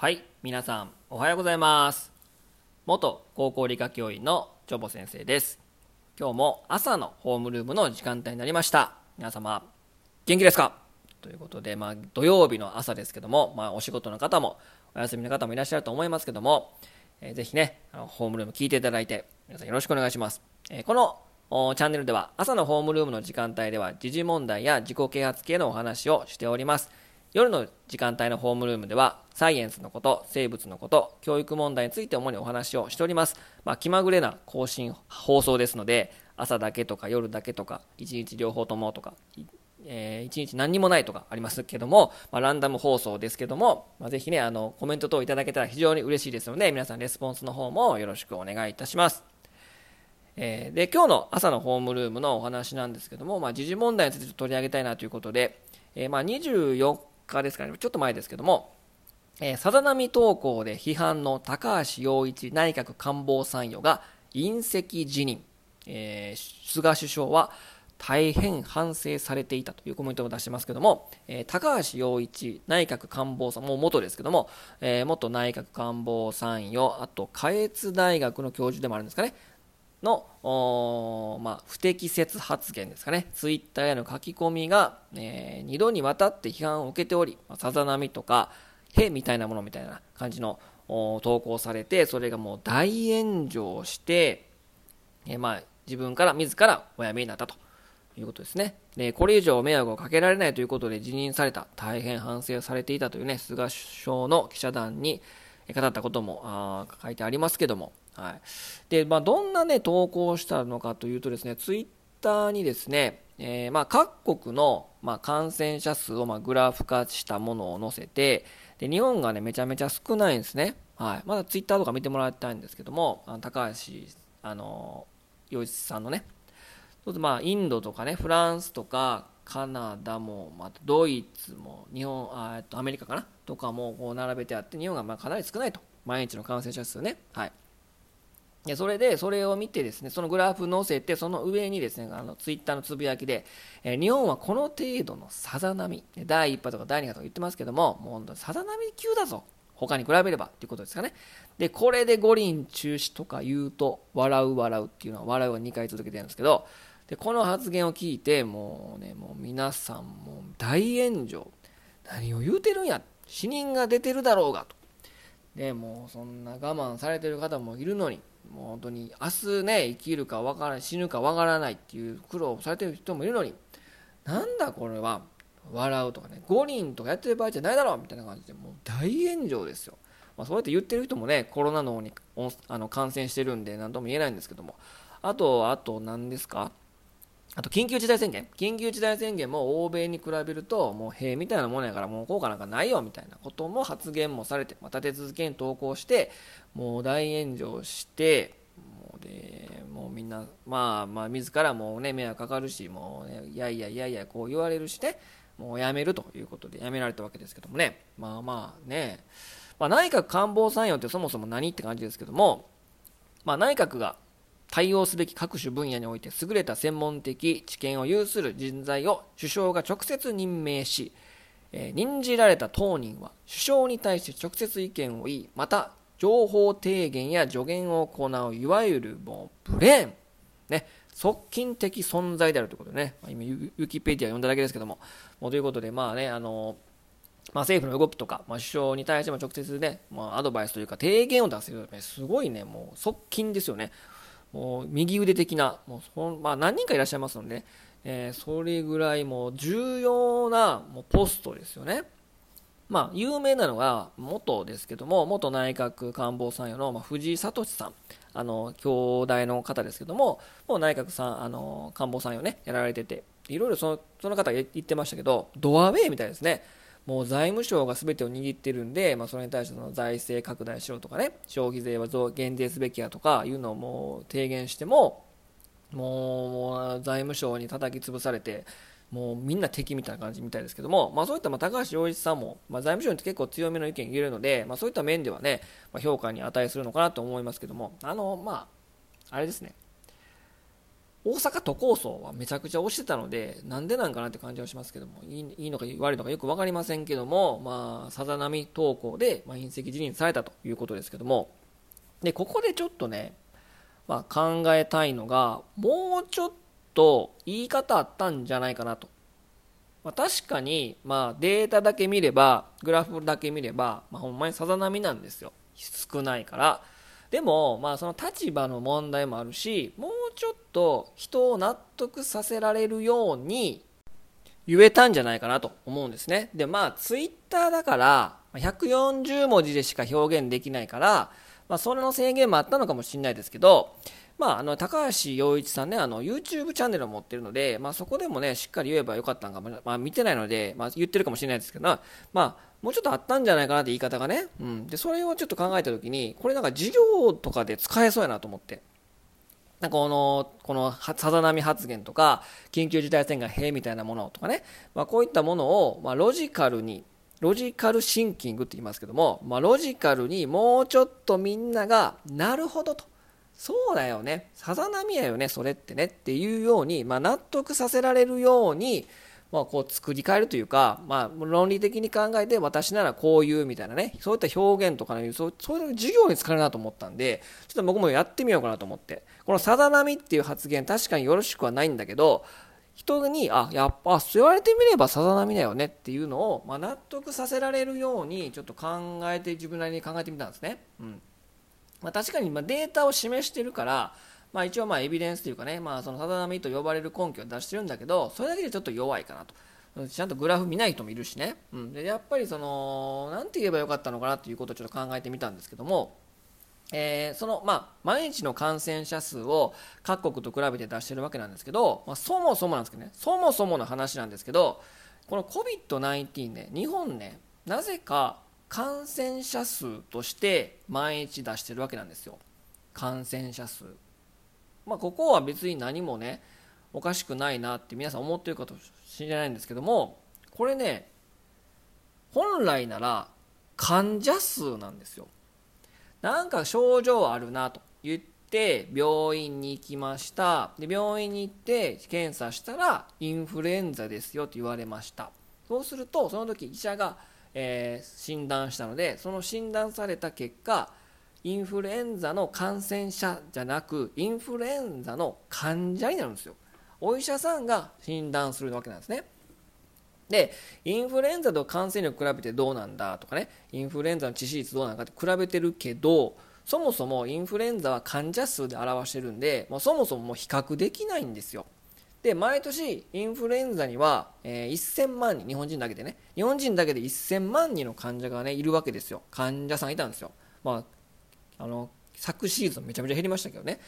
はい、皆さんおはようございます。元高校理科教員のチョボ先生です。今日も朝のホームルームの時間帯になりました。皆様、元気ですか？ということで、まあ、土曜日の朝ですけども、まあ、お仕事の方も、お休みの方もいらっしゃると思いますけども、えーぜひね、あのホームルーム聞いていただいて、皆さんよろしくお願いします。えーこのチャンネルでは朝のホームルームの時間帯では時事問題や自己啓発系のお話をしております。夜の時間帯のホームルームではサイエンスのこと、生物のこと、教育問題について主にお話をしております。まあ、気まぐれな更新放送ですので、朝だけとか夜だけとか、一日両方ともとか、えー一日何にもないとかありますけども、まあ、ランダム放送ですけども、まあ、ぜひね、あの、コメント等いただけたら非常に嬉しいですので、皆さんレスポンスの方もよろしくお願いいたします。えーで今日の朝のホームルームのお話なんですけども、まあ、時事問題について取り上げたいなということで、えーまあ、24日ですかね、ちょっと前ですけども、えーさざ波投稿で批判の高橋洋一内閣官房参与が隕石辞任、えー菅首相は大変反省されていたというコメントを出してますけども、えー高橋洋一内閣官房参もう元ですけども、えー元内閣官房参与あと下越大学の教授でもあるんですかね。の、まあ、不適切発言ですかね、ツイッターへの書き込みが、え2度にわたって批判を受けており、まさざ波とか、へみたいなものみたいな感じの投稿されて、それがもう大炎上して、えーまあ、自分から自らお辞めになったと。いうことですね。で、これ以上迷惑をかけられないということで辞任された、大変反省されていたというね、菅首相の記者団に語ったことも書いてありますけども、はい。で、まあ、どんなね、投稿をしたのかというとですね、ツイッターにですね、えーまあ、各国の、まあ、感染者数を、まあ、グラフ化したものを載せて、で、日本がね、めちゃめちゃ少ないんですね。はい。まだツイッターとか見てもらいたいんですけども、あの高橋、あの、洋一さんのね、そうするとまあインドとかねフランスとかカナダも、まあ、ドイツも日本あえっとアメリカかな？とかもこう並べてあって日本がまあかなり少ないと毎日の感染者数ねはいでそれでそれを見てですねそのグラフ載せてその上にですねあのツイッターのつぶやきで、えー日本はこの程度のさざ波第1波とか第2波とか言ってますけどももう本当にさざ波級だぞ。他に比べればっていうことですかね。でこれで五輪中止とか言うと笑う笑うっていうのは笑うは2回続けてるんですけどでこの発言を聞いてもうねもう皆さんもう大炎上。何を言うてるんや。死人が出てるだろうがと。でもうそんな我慢されてる方もいるのに。もう本当に明日ね生きるかわからない死ぬか分からないっていう苦労をされてる人もいるのになんだこれは笑うとかね五輪とかやってる場合じゃないだろうみたいな感じでもう大炎上ですよ、まあ、そうやって言ってる人もねコロナの方にあの感染してるんで何とも言えないんですけども。あとあと何ですか？あと緊急事態宣言。緊急事態宣言も欧米に比べるともう塀みたいなものやからもう効果なんかないよみたいなことも発言もされて、また、立て続けに投稿してもう大炎上してもうでもうみんなまあまあ自らもうね迷惑かかるしもうねいやいやいやいやこう言われるしねもうやめるということでやめられたわけですけどもね。まあまあね、まあ、内閣官房参与ってそもそも何って感じですけども、まあ、内閣が対応すべき各種分野において優れた専門的知見を有する人材を首相が直接任命し、えー任じられた当人は首相に対して直接意見を言いまた情報提言や助言を行ういわゆるもうブレーン、ね、側近的存在であるということでね、まあ今ウィキペディア読んだだけですけども。もうということでまあねあのまあ、政府の動きとか、まあ、首相に対しても直接ね、まあ、アドバイスというか提言を出せる、ね、すごいねもう側近ですよね。もう右腕的な、もうそまあ、何人かいらっしゃいますので、ね、えーそれぐらいもう重要なもうポストですよね。まあ、有名なのが元ですけども、元内閣官房参与の、まあ、藤井聡さん、あの、兄弟の方ですけども、もう内閣さん、あの、官房参与ね、やられてて、いろいろそのその方が言ってましたけど、ドアウェイみたいですね。もう財務省が全てを握ってるんで、まあ、それに対しての財政拡大しろとかね、消費税は増減税すべきやとかいうのをもう提言しても、もう財務省に叩き潰されて、もうみんな敵みたいな感じみたいですけども、まあ、そういったま高橋洋一さんも、まあ、財務省に結構強めの意見を言えるので、まあ、そういった面ではね、ま、評価に値するのかなと思いますけども、あのまあ、あれですね、大阪都構想はめちゃくちゃ推してたので、なんでなんかなって感じはしますけども、いいいいのか悪いのかよく分かりませんけども、まあ、さざ波投稿で、まあ、隕石辞任されたということですけども、で、ここでちょっとね、まあ、考えたいのが、もうちょっと言い方あったんじゃないかなと。まあ、確かに、まあ、データだけ見れば、グラフだけ見れば、まあ、ほんまにさざ波なんですよ。少ないから。でも、まあ、その立場の問題もあるし、もうちょっと人を納得させられるように言えたんじゃないかなと思うんですね。で、まあ、ツイッターだから、140文字でしか表現できないから、まあ、それの制限もあったのかもしれないですけど、まあ、あの高橋洋一さんね、あの YouTube チャンネルを持ってるので、まあ、そこでもね、しっかり言えばよかったんかも、まあ、見てないので、まあ、言ってるかもしれないですけど、まあ、もうちょっとあったんじゃないかなって言い方がね、うん、でそれをちょっと考えたときに、これなんか授業とかで使えそうやなと思って。なんかこの、このさざ波発言とか、緊急事態宣言へみたいなものとかね、まあ、こういったものを、まあ、ロジカルに、ロジカルシンキングって言いますけども、まあ、ロジカルにもうちょっとみんなが、なるほどと。そうだよね。さざ波やよね、それってねっていうように、まあ、納得させられるように、まあ、こう作り変えるというか、まあ、論理的に考えて私ならこういうみたいなねそういった表現とかのそうそういう授業に使えるなと思ったんでちょっと僕もやってみようかなと思ってこの「さざ波」っていう発言確かによろしくはないんだけど人にあやっぱそう言われてみればさざ波だよねっていうのを、まあ、納得させられるようにちょっと考えて自分なりに考えてみたんですね。うんまあ、確かにまデータを示してるから、まあ、一応まあエビデンスというかね、まあ、そのさざ波と呼ばれる根拠を出してるんだけどそれだけでちょっと弱いかなと。ちゃんとグラフ見ない人もいるしね、うん、でやっぱりその何て言えばよかったのかなということをちょっと考えてみたんですけども、えー、その、まあ、毎日の感染者数を各国と比べて出してるわけなんですけど、まあ、そもそもなんですけどねそもそもの話なんですけどこの COVID-19 ね日本ねなぜか感染者数として毎日出してるわけなんですよ。感染者数。まあここは別に何もねおかしくないなって皆さん思ってるかもしれないんですけどもこれね本来なら患者数なんですよ。なんか症状あるなと言って病院に行きました。で病院に行って検査したらインフルエンザですよと言われました。そうするとその時医者がえー、診断したのでその診断された結果インフルエンザの感染者じゃなくインフルエンザの患者になるんですよ。お医者さんが診断するわけなんですね。でインフルエンザと感染力比べてどうなんだとかねインフルエンザの致死率どうなんかって比べてるけどそもそもインフルエンザは患者数で表してるんでもうそもそももう比較できないんですよ。で毎年インフルエンザには、えー、1000万人日本人だけでね日本人だけで1000万人の患者がねいるわけですよ。患者さんいたんですよ。まああの昨シーズンめちゃめちゃ減りましたけどね。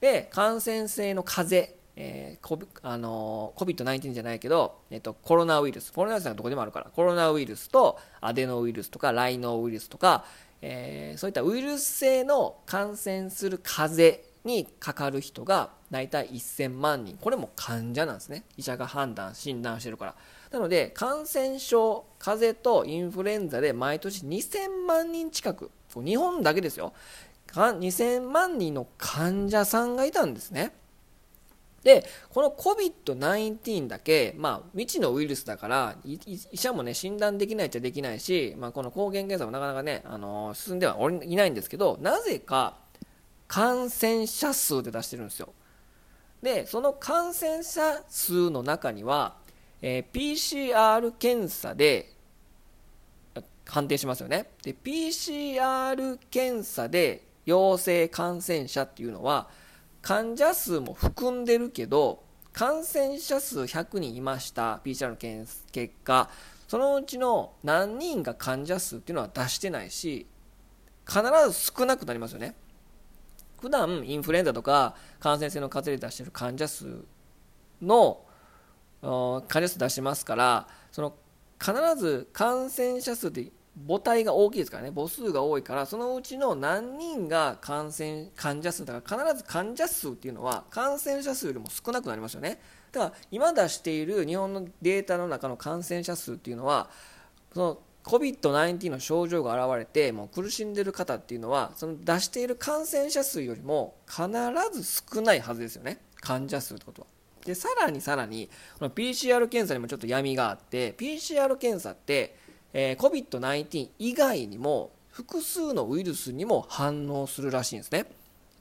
で感染性の風邪えー、あの COVID-19 じゃないけど、えっと、コロナウイルス。コロナウイルスはどこでもあるから。コロナウイルスとアデノウイルスとかライノウイルスとか、えー、そういったウイルス性の感染する風邪にかかる人が大体1000万人。これも患者なんですね。医者が判断診断してるから。なので感染症風邪とインフルエンザで毎年2000万人近く。日本だけですよ。2000万人の患者さんがいたんですね。でこの COVID-19 だけ、まあ、未知のウイルスだから医者もね診断できないっちゃできないし、まあ、この抗原検査もなかなかね、あのー、進んではいないんですけどなぜか感染者数で出してるんですよ。でその感染者数の中には、えー、PCR 検査で判定しますよね。で PCR 検査で陽性感染者っていうのは患者数も含んでるけど感染者数100人いました PCR の結果。そのうちの何人が患者数っていうのは出してないし必ず少なくなりますよね。普段インフルエンザとか感染性の風邪で出してる患者数の患者数出しますからその必ず感染者数って母体が大きいですからね。母数が多いからそのうちの何人が感染患者数だから必ず患者数っていうのは感染者数よりも少なくなりますよね。だから今出している日本のデータの中の感染者数っていうのはその COVID-19 の症状が現れてもう苦しんでる方っていうのはその出している感染者数よりも必ず少ないはずですよね。患者数ってことは。でさらにさらにこの PCR 検査にもちょっと闇があって PCR 検査って、え、COVID-19 以外にも複数のウイルスにも反応するらしいんですね。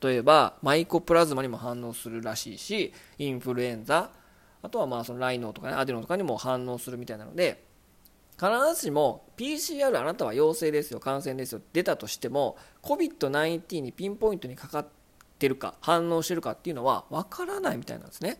例えばマイコプラズマにも反応するらしいしインフルエンザあとはまあそのライノーとかねアデノとかにも反応するみたいなので必ずしも PCR あなたは陽性ですよ感染ですよ出たとしても COVID-19 にピンポイントにかかってるか反応してるかっていうのは分からないみたいなんですね。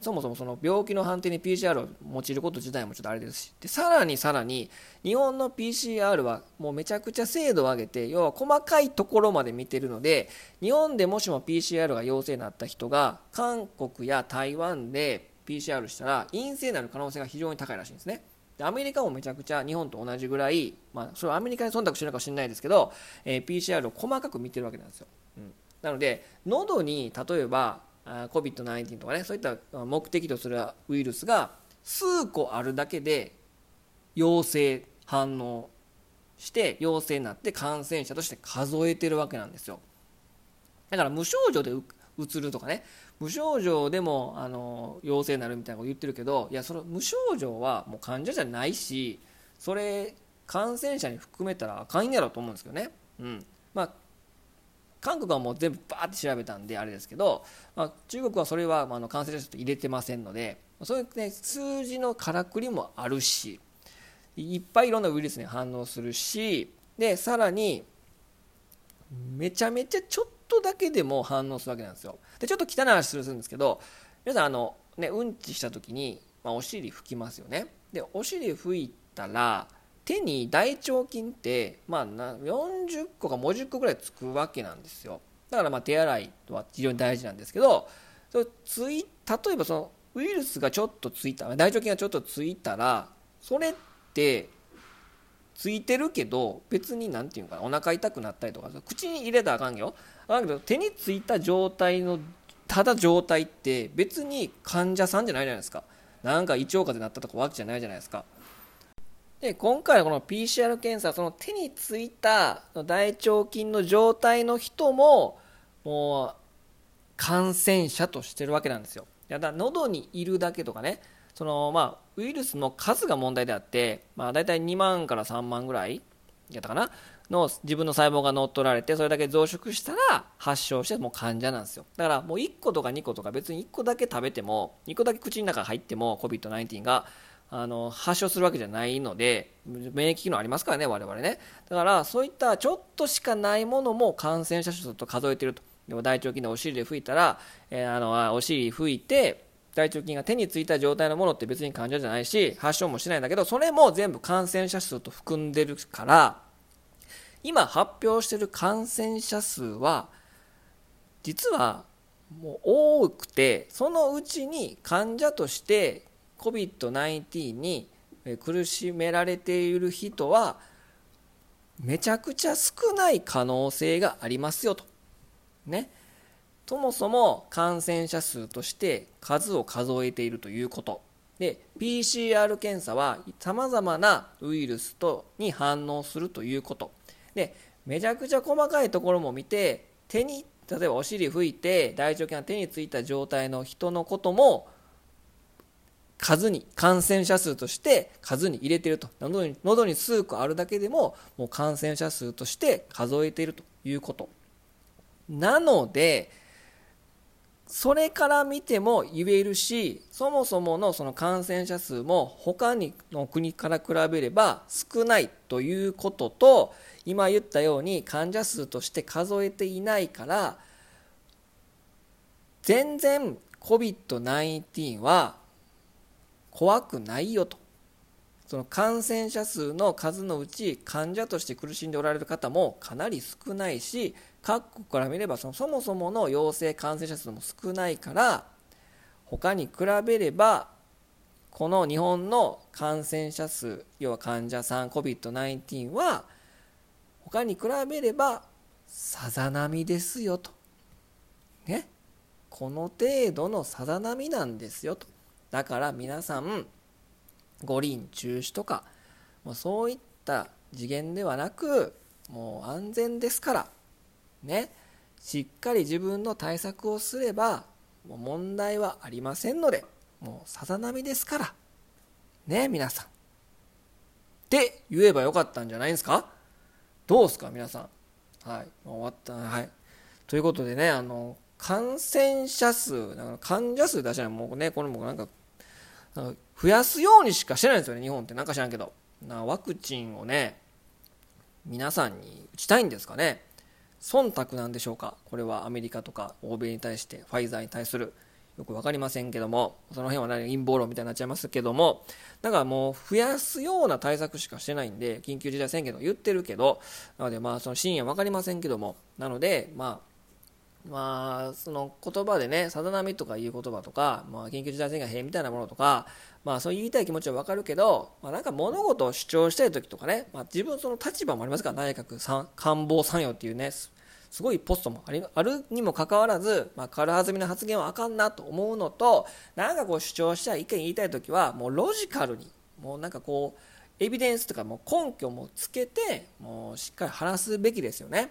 そもそもその病気の判定に PCR を用いること自体もちょっとあれですし。でさらにさらに日本の PCR はもうめちゃくちゃ精度を上げて要は細かいところまで見てるので日本でもしも PCR が陽性になった人が韓国や台湾で PCR したら陰性になる可能性が非常に高いらしいんですね。でアメリカもめちゃくちゃ日本と同じぐらい、まあ、それはアメリカに忖度してるかもしれないですけど、えー、PCR を細かく見てるわけなんですよ、うん、なので喉に例えば COVID-19 とかねそういった目的とするウイルスが数個あるだけで陽性反応して陽性になって感染者として数えてるわけなんですよ。だから無症状でうつるとかね無症状でもあの陽性になるみたいなこと言ってるけどいやその無症状はもう患者じゃないしそれ感染者に含めたらあかんやろと思うんですけどね、うん、韓国はもう全部バーって調べたんであれですけど、まあ、中国はそれはあの感染者数入れてませんのでそういう、ね、数字のからくりもあるしいっぱいいろんなウイルスに反応するしでさらにめちゃめちゃちょっとだけでも反応するわけなんですよ。でちょっと汚い話するんですけど皆さんあの、ね、うんちした時に、まあ、お尻拭きますよね。でお尻拭いたら手に大腸菌って、まあ、40個か50個ぐらいつくわけなんですよ。だからま手洗いは非常に大事なんですけどそれつい例えばそのウイルスがちょっとついた大腸菌がちょっとついたらそれってついてるけど別に何て言うかなお腹痛くなったりとか口に入れたらあかんよだけど手についた状態のただ状態って別に患者さんじゃないじゃないですか。なんか胃腸風邪になったとかわけじゃないじゃないですか。で今回この PCR 検査その手についた大腸菌の状態の人ももう感染者としてるわけなんですよ。だから喉にいるだけとかね。そのまあウイルスの数が問題であって、まあ、大体2万から3万ぐらいやったかな？の自分の細胞が乗っ取られてそれだけ増殖したら発症してもう患者なんですよ。だからもう1個とか2個とか別に1個だけ食べても2個だけ口の中入っても COVID-19 があの発症するわけじゃないので免疫機能ありますからね我々ね。だからそういったちょっとしかないものも感染者数と数えてると。でも大腸菌でお尻で拭いたら、えー、あのお尻拭いて大腸菌が手についた状態のものって別に患者じゃないし発症もしないんだけどそれも全部感染者数と含んでるから今発表してる感染者数は実はもう多くてそのうちに患者として COVID-19 に苦しめられている人はめちゃくちゃ少ない可能性がありますよと。ね。そもそも感染者数として数を数えているということ。で、PCR 検査は様々なウイルスとに反応するということ。で、めちゃくちゃ細かいところも見て、手に、例えばお尻拭いて大腸菌が手についた状態の人のことも数に感染者数として数に入れてると。喉に喉に数個あるだけでももう感染者数として数えているということ。なのでそれから見ても言えるしそもそものその感染者数も他にの国から比べれば少ないということと今言ったように患者数として数えていないから全然 COVID-19 は怖くないよと。その感染者数の数のうち患者として苦しんでおられる方もかなり少ないし各国から見ればそのそもそもの陽性感染者数も少ないから他に比べればこの日本の感染者数要は患者さん COVID-19 は他に比べればさざ波ですよと。ね。この程度のさざ波なんですよと。だから皆さん五輪中止とかもうそういった次元ではなくもう安全ですからね。しっかり自分の対策をすればもう問題はありませんのでもうさざ波ですからね皆さん。って言えばよかったんじゃないですか？どうですか皆さん。はい。終わった。はい。ということでねあの感染者数だから患者数出しないもうねこれもなんか増やすようにしかしてないんですよね日本って。なんか知らんけど。なワクチンをね皆さんに打ちたいんですかね。忖度なんでしょうか。これはアメリカとか欧米に対してファイザーに対する。よく分かりませんけども。その辺は、ね、陰謀論みたいになっちゃいますけども。だからもう増やすような対策しかしてないんで緊急事態宣言と言ってるけど。なのでまあその真意は分かりませんけども。なのでまあまあ、その言葉でね、さざ波とかいう言葉とか、まあ、緊急事態宣言変みたいなものとか、まあ、そう言いたい気持ちはわかるけど、まあ、なんか物事を主張したい時とかね、まあ、自分その立場もありますから、内閣官房参与っていうね、すごいポストもありあるにもかかわらず、まあ、軽はずみな発言はあかんなと思うのと、なんかこう主張したい、意見言いたい時は、もうロジカルに、もうなんかこう、エビデンスとかも根拠もつけて、もうしっかり話すべきですよね。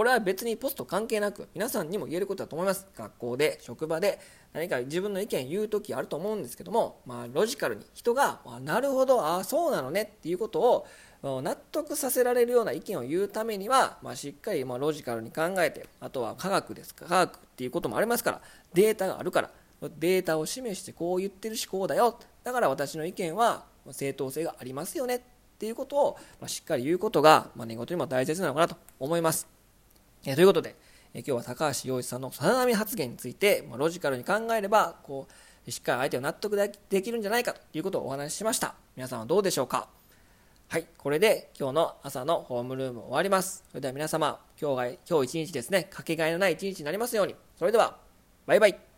これは別にポスト関係なく皆さんにも言えることだと思います学校で職場で何か自分の意見言う時あると思うんですけども、まあ、ロジカルに人が、ま、なるほどああそうなのねっていうことを納得させられるような意見を言うためには、まあ、しっかりまロジカルに考えてあとは科学ですか科学っていうこともありますからデータがあるからデータを示してこう言ってる思考だよだから私の意見は正当性がありますよねっていうことを、しっかり言うことが、まあ、寝言にも大切なのかなと思います。えということで、え今日は高橋洋一さんのさざ波発言について、まロジカルに考えればこうしっかり相手を納得できるんじゃないかということをお話ししました。皆さんはどうでしょうか？はいこれで今日の朝のホームルーム終わります。それでは皆様今日が今日一日ですねかけがえのない一日になりますように。それではバイバイ。